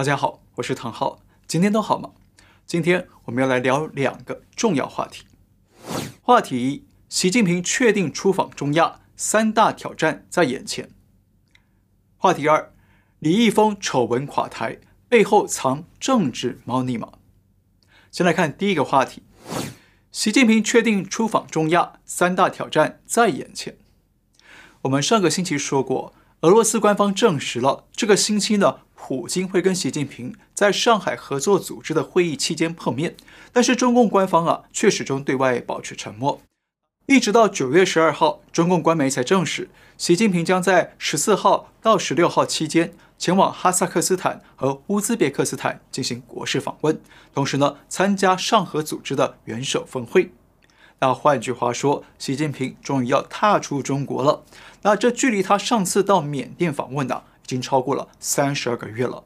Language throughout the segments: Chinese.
大家好，我是唐浩，今天都好吗？今天我们要来聊两个重要话题。话题一：习近平确定出访中亚，三大挑战在眼前。话题二：李易峰丑闻垮台，背后藏政治猫腻吗？先来看第一个话题：习近平确定出访中亚，三大挑战在眼前。我们上个星期说过，俄罗斯官方证实了这个星期呢。普京会跟习近平在上海合作组织的会议期间碰面，但是中共官方啊却始终对外保持沉默。一直到九月十二号，中共官媒才证实，习近平将在十四号到十六号期间前往哈萨克斯坦和乌兹别克斯坦进行国事访问，同时呢参加上合组织的元首峰会。那换句话说，习近平终于要踏出中国了。那这距离他上次到缅甸访问的。已经超过了三十二个月了。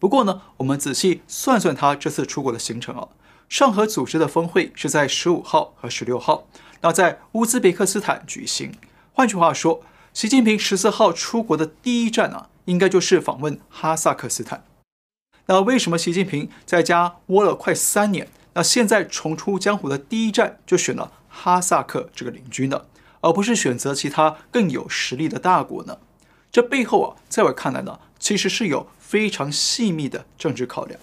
不过呢，我们仔细算算他这次出国的行程啊，上合组织的峰会是在十五号和十六号，那在乌兹别克斯坦举行。换句话说，习近平十四号出国的第一站啊，应该就是访问哈萨克斯坦。那为什么习近平在家窝了快三年，那现在重出江湖的第一站就选了哈萨克这个邻居呢，而不是选择其他更有实力的大国呢？这背后啊，在我看来呢，其实是有非常细密的政治考量。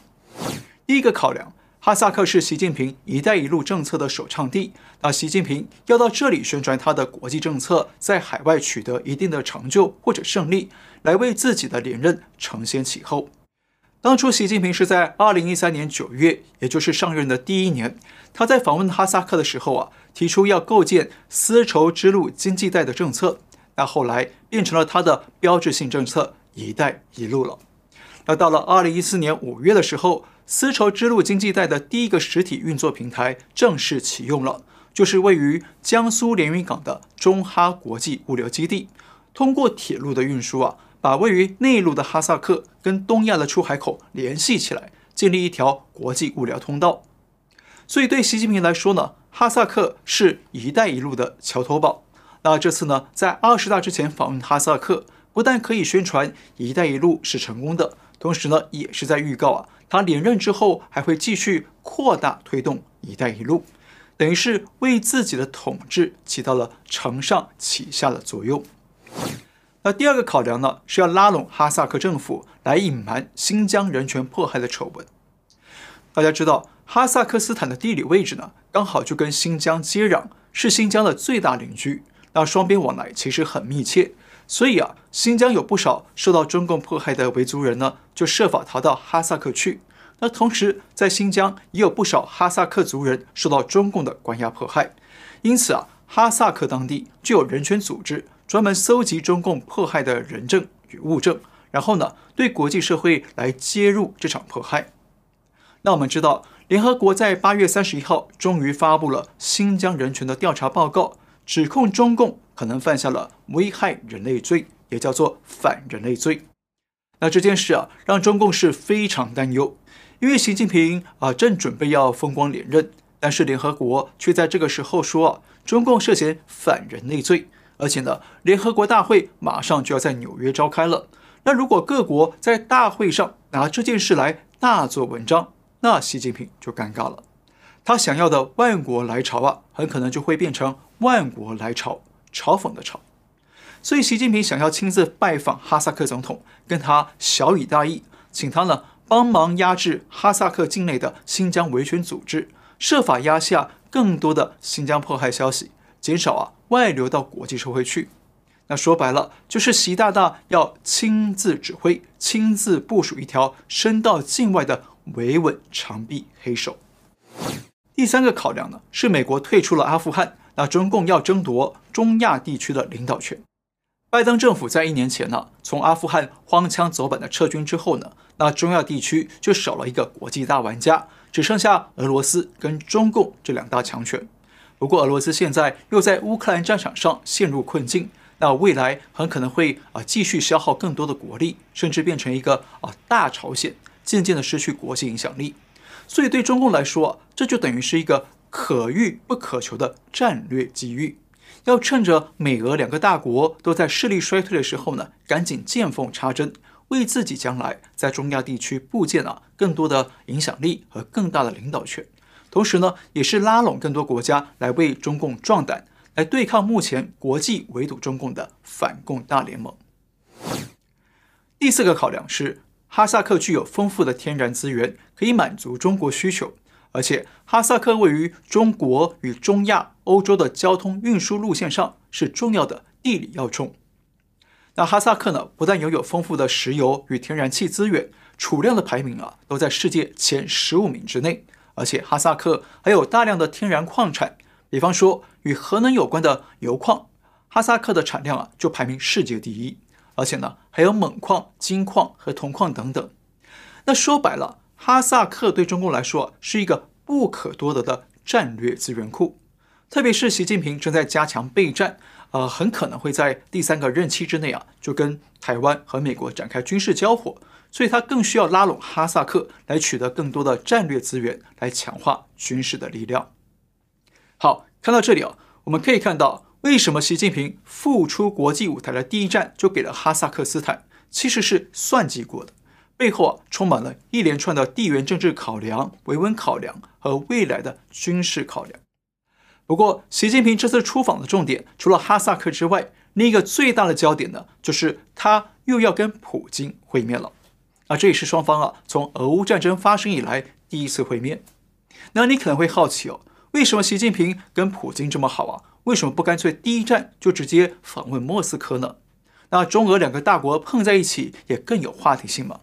第一个考量，哈萨克是习近平“一带一路”政策的首倡地，那习近平要到这里宣传他的国际政策，在海外取得一定的成就或者胜利，来为自己的连任承先启后。当初习近平是在二零一三年九月，也就是上任的第一年，他在访问哈萨克的时候啊，提出要构建丝绸之路经济带的政策。那后来变成了他的标志性政策“一带一路”了。那到了二零一四年五月的时候，丝绸之路经济带的第一个实体运作平台正式启用了，就是位于江苏连云港的中哈国际物流基地。通过铁路的运输啊，把位于内陆的哈萨克跟东亚的出海口联系起来，建立一条国际物流通道。所以对习近平来说呢，哈萨克是一带一路的桥头堡。那这次呢，在二十大之前访问哈萨克，不但可以宣传“一带一路”是成功的，同时呢，也是在预告啊，他连任之后还会继续扩大推动“一带一路”，等于是为自己的统治起到了承上启下的作用。那第二个考量呢，是要拉拢哈萨克政府来隐瞒新疆人权迫害的丑闻。大家知道，哈萨克斯坦的地理位置呢，刚好就跟新疆接壤，是新疆的最大邻居。那双边往来其实很密切，所以啊，新疆有不少受到中共迫害的维族人呢，就设法逃到哈萨克去。那同时，在新疆也有不少哈萨克族人受到中共的关押迫害，因此啊，哈萨克当地就有人权组织专门搜集中共迫害的人证与物证，然后呢，对国际社会来揭露这场迫害。那我们知道，联合国在八月三十一号终于发布了新疆人权的调查报告。指控中共可能犯下了危害人类罪，也叫做反人类罪。那这件事啊，让中共是非常担忧，因为习近平啊正准备要风光连任，但是联合国却在这个时候说啊，中共涉嫌反人类罪，而且呢，联合国大会马上就要在纽约召开了。那如果各国在大会上拿这件事来大做文章，那习近平就尴尬了。他想要的万国来朝啊，很可能就会变成万国来朝，嘲讽的嘲。所以，习近平想要亲自拜访哈萨克总统，跟他小以大义，请他呢帮忙压制哈萨克境内的新疆维权组织，设法压下更多的新疆迫害消息，减少啊外流到国际社会去。那说白了，就是习大大要亲自指挥、亲自部署一条伸到境外的维稳长臂黑手。第三个考量呢，是美国退出了阿富汗，那中共要争夺中亚地区的领导权。拜登政府在一年前呢，从阿富汗荒腔走板的撤军之后呢，那中亚地区就少了一个国际大玩家，只剩下俄罗斯跟中共这两大强权。不过俄罗斯现在又在乌克兰战场上陷入困境，那未来很可能会啊继续消耗更多的国力，甚至变成一个啊大朝鲜，渐渐的失去国际影响力。所以对中共来说，这就等于是一个可遇不可求的战略机遇，要趁着美俄两个大国都在势力衰退的时候呢，赶紧见缝插针，为自己将来在中亚地区布建啊更多的影响力和更大的领导权，同时呢，也是拉拢更多国家来为中共壮胆，来对抗目前国际围堵中共的反共大联盟。第四个考量是，哈萨克具有丰富的天然资源，可以满足中国需求，而且哈萨克位于中国与中亚、欧洲的交通运输路线上，是重要的地理要冲。那哈萨克呢，不但拥有丰富的石油与天然气资源，储量的排名啊都在世界前十五名之内。而且哈萨克还有大量的天然矿产，比方说与核能有关的铀矿，哈萨克的产量啊就排名世界第一。而且呢，还有锰矿、金矿和铜矿等等。那说白了，哈萨克对中共来说是一个不可多得的战略资源库。特别是习近平正在加强备战。呃，很可能会在第三个任期之内啊，就跟台湾和美国展开军事交火，所以他更需要拉拢哈萨克来取得更多的战略资源，来强化军事的力量。好，看到这里啊，我们可以看到为什么习近平复出国际舞台的第一站就给了哈萨克斯坦，其实是算计过的，背后啊充满了一连串的地缘政治考量、维稳考量和未来的军事考量。不过，习近平这次出访的重点，除了哈萨克之外，另一个最大的焦点呢，就是他又要跟普京会面了。啊，这也是双方啊从俄乌战争发生以来第一次会面。那你可能会好奇哦，为什么习近平跟普京这么好啊？为什么不干脆第一站就直接访问莫斯科呢？那中俄两个大国碰在一起，也更有话题性吗？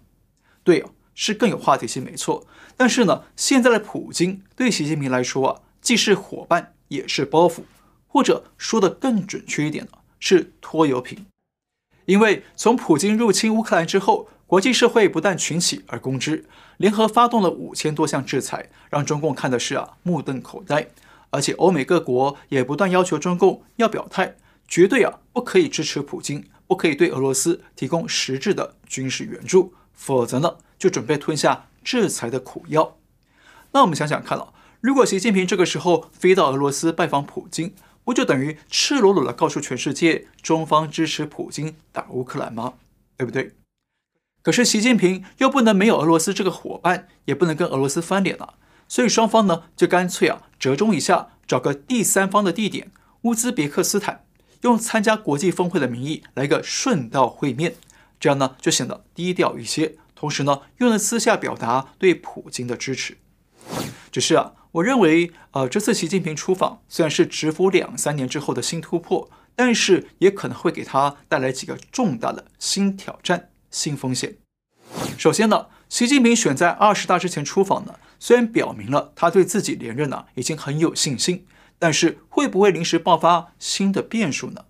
对哦，是更有话题性，没错。但是呢，现在的普京对习近平来说啊，既是伙伴。也是包袱，或者说的更准确一点呢，是拖油瓶。因为从普京入侵乌克兰之后，国际社会不但群起而攻之，联合发动了五千多项制裁，让中共看的是啊目瞪口呆。而且欧美各国也不断要求中共要表态，绝对啊不可以支持普京，不可以对俄罗斯提供实质的军事援助，否则呢就准备吞下制裁的苦药。那我们想想看了。如果习近平这个时候飞到俄罗斯拜访普京，不就等于赤裸裸的告诉全世界中方支持普京打乌克兰吗？对不对？可是习近平又不能没有俄罗斯这个伙伴，也不能跟俄罗斯翻脸了，所以双方呢就干脆啊折中一下，找个第三方的地点乌兹别克斯坦，用参加国际峰会的名义来个顺道会面，这样呢就显得低调一些，同时呢又能私下表达对普京的支持。只是啊。我认为，呃，这次习近平出访虽然是蛰伏两三年之后的新突破，但是也可能会给他带来几个重大的新挑战、新风险。首先呢，习近平选在二十大之前出访呢，虽然表明了他对自己连任呢已经很有信心，但是会不会临时爆发新的变数呢？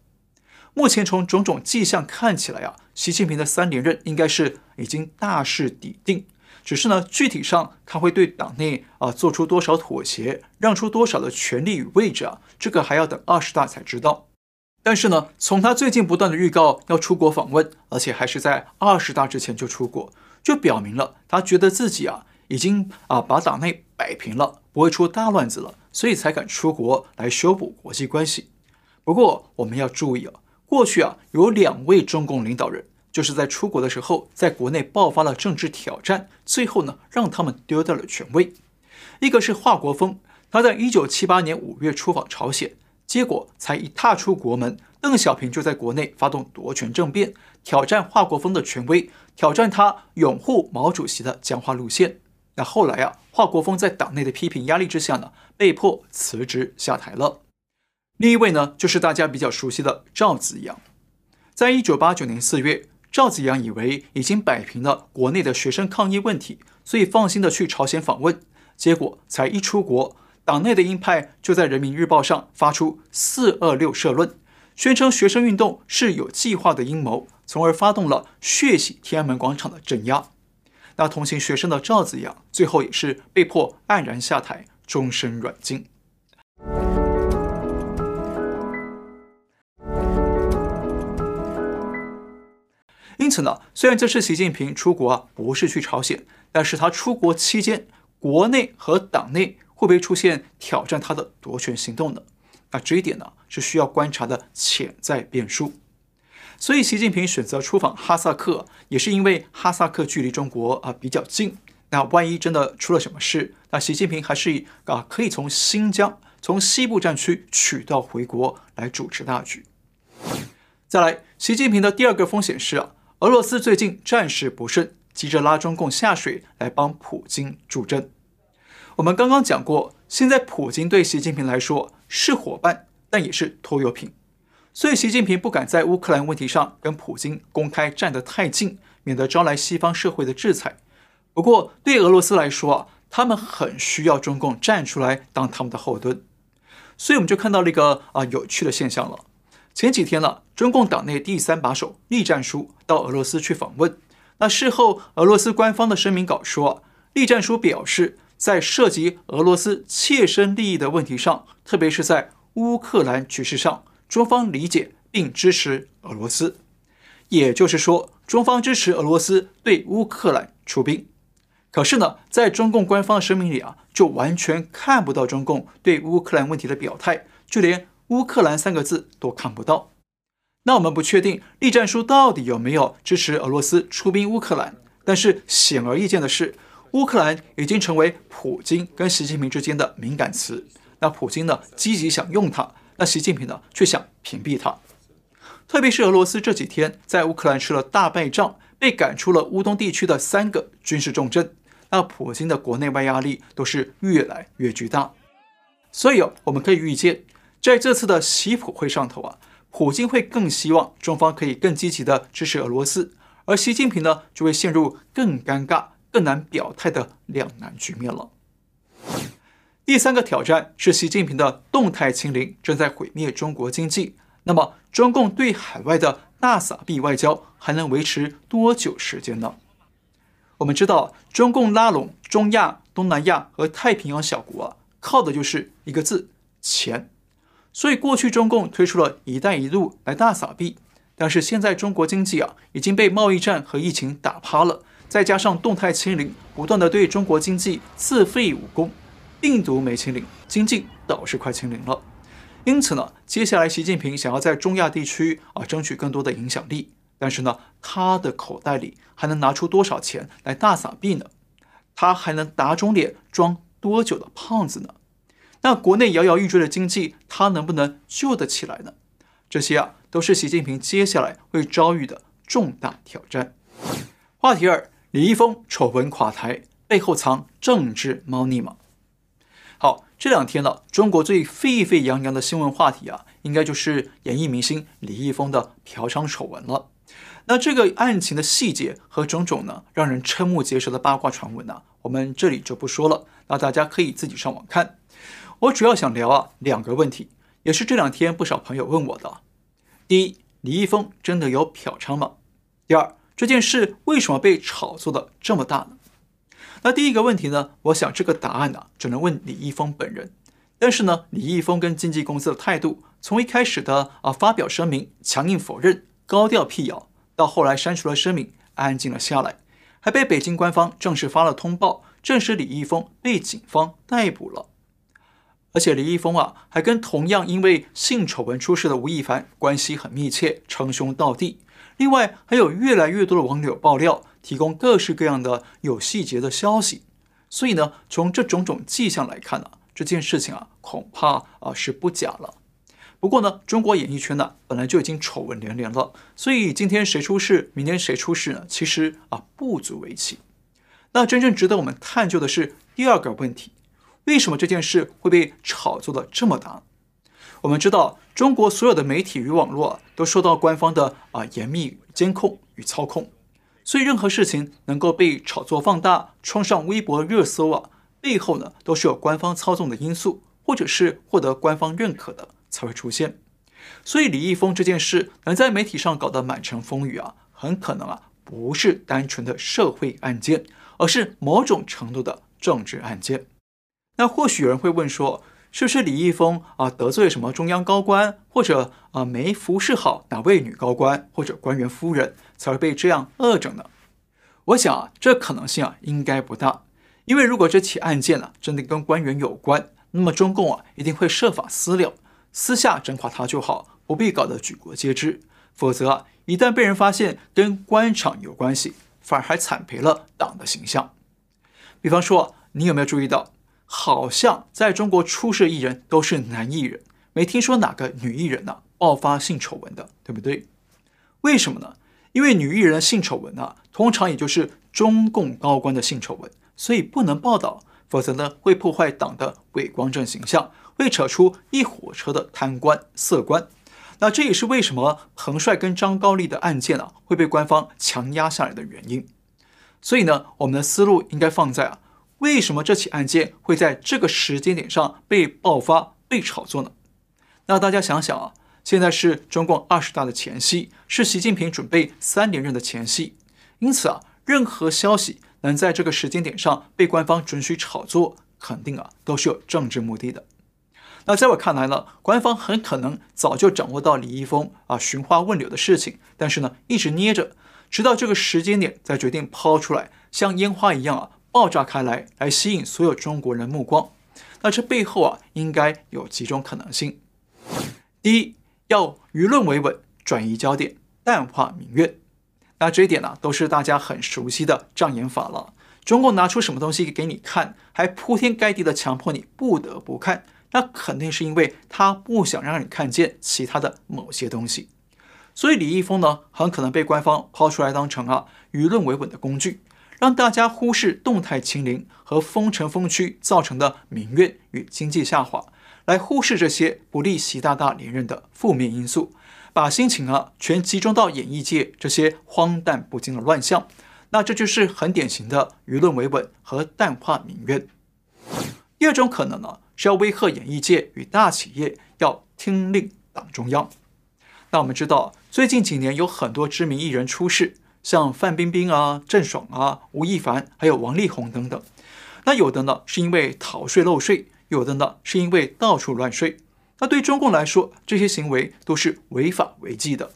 目前从种种迹象看起来啊，习近平的三连任应该是已经大势已定。只是呢，具体上他会对党内啊做出多少妥协，让出多少的权力与位置啊，这个还要等二十大才知道。但是呢，从他最近不断的预告要出国访问，而且还是在二十大之前就出国，就表明了他觉得自己啊已经啊把党内摆平了，不会出大乱子了，所以才敢出国来修补国际关系。不过我们要注意啊，过去啊有两位中共领导人。就是在出国的时候，在国内爆发了政治挑战，最后呢，让他们丢掉了权威。一个是华国锋，他在一九七八年五月出访朝鲜，结果才一踏出国门，邓小平就在国内发动夺权政变，挑战华国锋的权威，挑战他拥护毛主席的讲话路线。那后来啊，华国锋在党内的批评压力之下呢，被迫辞职下台了。另一位呢，就是大家比较熟悉的赵紫阳，在一九八九年四月。赵紫阳以为已经摆平了国内的学生抗议问题，所以放心的去朝鲜访问。结果才一出国，党内的鹰派就在《人民日报》上发出“四二六”社论，宣称学生运动是有计划的阴谋，从而发动了血洗天安门广场的镇压。那同情学生的赵紫阳，最后也是被迫黯然下台，终身软禁。因此呢，虽然这次习近平出国啊，不是去朝鲜，但是他出国期间，国内和党内会不会出现挑战他的夺权行动呢？那这一点呢，是需要观察的潜在变数。所以习近平选择出访哈萨克，也是因为哈萨克距离中国啊比较近。那万一真的出了什么事，那习近平还是啊可以从新疆、从西部战区取道回国来主持大局。再来，习近平的第二个风险是啊，俄罗斯最近战事不顺，急着拉中共下水来帮普京助阵。我们刚刚讲过，现在普京对习近平来说是伙伴，但也是拖油瓶。所以，习近平不敢在乌克兰问题上跟普京公开站得太近，免得招来西方社会的制裁。不过，对俄罗斯来说啊，他们很需要中共站出来当他们的后盾。所以，我们就看到了一个啊有趣的现象了。前几天了，中共党内第三把手栗战书到俄罗斯去访问。那事后，俄罗斯官方的声明稿说，栗战书表示，在涉及俄罗斯切身利益的问题上，特别是在乌克兰局势上。中方理解并支持俄罗斯，也就是说，中方支持俄罗斯对乌克兰出兵。可是呢，在中共官方的声明里啊，就完全看不到中共对乌克兰问题的表态，就连“乌克兰”三个字都看不到。那我们不确定栗战书到底有没有支持俄罗斯出兵乌克兰，但是显而易见的是，乌克兰已经成为普京跟习近平之间的敏感词。那普京呢，积极想用它。那习近平呢，却想屏蔽它。特别是俄罗斯这几天在乌克兰吃了大败仗，被赶出了乌东地区的三个军事重镇，那普京的国内外压力都是越来越巨大。所以哦，我们可以预见，在这次的习普会上头啊，普京会更希望中方可以更积极的支持俄罗斯，而习近平呢，就会陷入更尴尬、更难表态的两难局面了。第三个挑战是习近平的动态清零正在毁灭中国经济。那么，中共对海外的大撒币外交还能维持多久时间呢？我们知道，中共拉拢中亚、东南亚和太平洋小国啊，靠的就是一个字——钱。所以，过去中共推出了一带一路来大撒币，但是现在中国经济啊已经被贸易战和疫情打趴了，再加上动态清零不断的对中国经济自废武功。病毒没清零，经济倒是快清零了。因此呢，接下来习近平想要在中亚地区啊争取更多的影响力，但是呢，他的口袋里还能拿出多少钱来大撒币呢？他还能打肿脸装多久的胖子呢？那国内摇摇欲坠的经济，它能不能救得起来呢？这些啊，都是习近平接下来会遭遇的重大挑战。话题二：李易峰丑闻垮台，背后藏政治猫腻吗？好，这两天呢，中国最沸沸扬扬的新闻话题啊，应该就是演艺明星李易峰的嫖娼丑闻了。那这个案情的细节和种种呢，让人瞠目结舌的八卦传闻呢，我们这里就不说了，那大家可以自己上网看。我主要想聊啊两个问题，也是这两天不少朋友问我的。第一，李易峰真的有嫖娼吗？第二，这件事为什么被炒作的这么大呢？那第一个问题呢，我想这个答案呢，只能问李易峰本人。但是呢，李易峰跟经纪公司的态度，从一开始的啊发表声明强硬否认、高调辟谣，到后来删除了声明，安静了下来，还被北京官方正式发了通报，证实李易峰被警方逮捕了。而且李易峰啊，还跟同样因为性丑闻出事的吴亦凡关系很密切，称兄道弟。另外，还有越来越多的网友爆料。提供各式各样的有细节的消息，所以呢，从这种种迹象来看呢，这件事情啊，恐怕啊是不假了。不过呢，中国演艺圈呢本来就已经丑闻连连了，所以今天谁出事，明天谁出事呢？其实啊不足为奇。那真正值得我们探究的是第二个问题：为什么这件事会被炒作的这么大？我们知道，中国所有的媒体与网络都受到官方的啊严密监控与操控。所以，任何事情能够被炒作放大，冲上微博热搜啊，背后呢都是有官方操纵的因素，或者是获得官方认可的才会出现。所以，李易峰这件事能在媒体上搞得满城风雨啊，很可能啊不是单纯的社会案件，而是某种程度的政治案件。那或许有人会问说，是不是李易峰啊得罪什么中央高官，或者啊没服侍好哪位女高官或者官员夫人？才会被这样恶整呢？我想啊，这可能性啊应该不大，因为如果这起案件呢、啊、真的跟官员有关，那么中共啊一定会设法私了，私下整垮他就好，不必搞得举国皆知。否则啊，一旦被人发现跟官场有关系，反而还惨赔了党的形象。比方说，你有没有注意到，好像在中国出事艺人都是男艺人，没听说哪个女艺人呢、爆发性丑闻的，对不对？为什么呢？因为女艺人的性丑闻啊，通常也就是中共高官的性丑闻，所以不能报道，否则呢会破坏党的伪光正形象，会扯出一火车的贪官色官。那这也是为什么彭帅跟张高丽的案件啊会被官方强压下来的原因。所以呢，我们的思路应该放在啊，为什么这起案件会在这个时间点上被爆发、被炒作呢？那大家想想啊。现在是中共二十大的前夕，是习近平准备三连任的前夕，因此啊，任何消息能在这个时间点上被官方准许炒作，肯定啊都是有政治目的的。那在我看来呢，官方很可能早就掌握到李易峰啊寻花问柳的事情，但是呢一直捏着，直到这个时间点再决定抛出来，像烟花一样啊爆炸开来，来吸引所有中国人目光。那这背后啊应该有几种可能性，第一。要舆论维稳，转移焦点，淡化民怨。那这一点呢、都是大家很熟悉的障眼法了。中共拿出什么东西给你看，还铺天盖地的强迫你不得不看，那肯定是因为他不想让你看见其他的某些东西。所以李易峰呢，很可能被官方抛出来当成啊舆论维稳的工具，让大家忽视动态清零和封城封区造成的民怨与经济下滑。来忽视这些不利习大大连任的负面因素，把心情啊全集中到演艺界这些荒诞不经的乱象，那这就是很典型的舆论维稳和淡化民怨。第二种可能呢，是要威吓演艺界与大企业要听令党中央。那我们知道，最近几年有很多知名艺人出事，像范冰冰啊、郑爽啊、吴亦凡，还有王力宏等等。那有的呢，是因为逃税漏税。有的呢，是因为到处乱睡。那对中共来说，这些行为都是违法违纪的。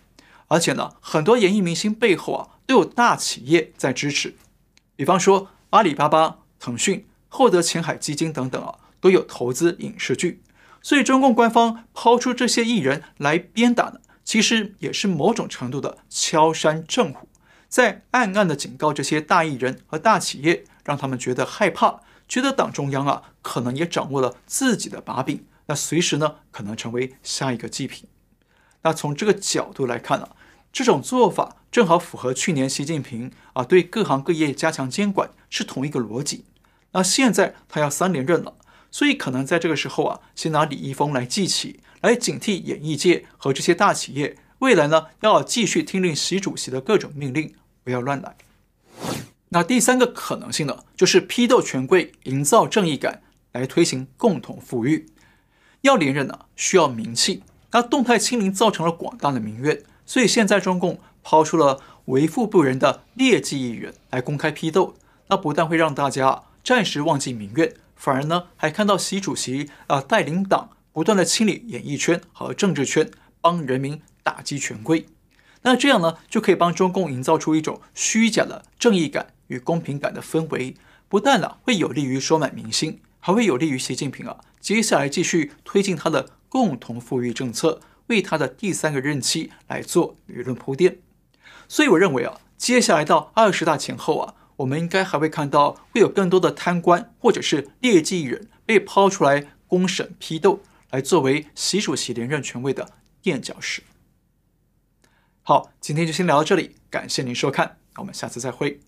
而且呢，很多演艺明星背后啊，都有大企业在支持。比方说，阿里巴巴、腾讯、厚德前海基金等等啊，都有投资影视剧。所以，中共官方抛出这些艺人来鞭打呢，其实也是某种程度的敲山震虎，在暗暗的警告这些大艺人和大企业，让他们觉得害怕。觉得党中央啊，可能也掌握了自己的把柄，那随时呢，可能成为下一个祭品。那从这个角度来看啊，这种做法正好符合去年习近平啊对各行各业加强监管是同一个逻辑。那现在他要三连任了，所以可能在这个时候啊，先拿李易峰来记起，来警惕演艺界和这些大企业，未来呢要继续听令习主席的各种命令，不要乱来。那第三个可能性呢，就是批斗权贵，营造正义感，来推行共同富裕。要连任呢，需要名气。那动态清零造成了广大的民怨，所以现在中共抛出了为富不仁的劣迹艺人来公开批斗。那不但会让大家暂时忘记民怨，反而呢，还看到习主席啊带领党不断的清理演艺圈和政治圈，帮人民打击权贵。那这样呢，就可以帮中共营造出一种虚假的正义感。与公平感的氛围，不但呢会有利于收买民心，还会有利于习近平啊接下来继续推进他的共同富裕政策，为他的第三个任期来做舆论铺垫。所以我认为啊，接下来到二十大前后啊，我们应该还会看到会有更多的贪官或者是劣迹艺人被抛出来公审批斗，来作为习主席连任权位的垫脚石。好，今天就先聊到这里，感谢您收看，我们下次再会。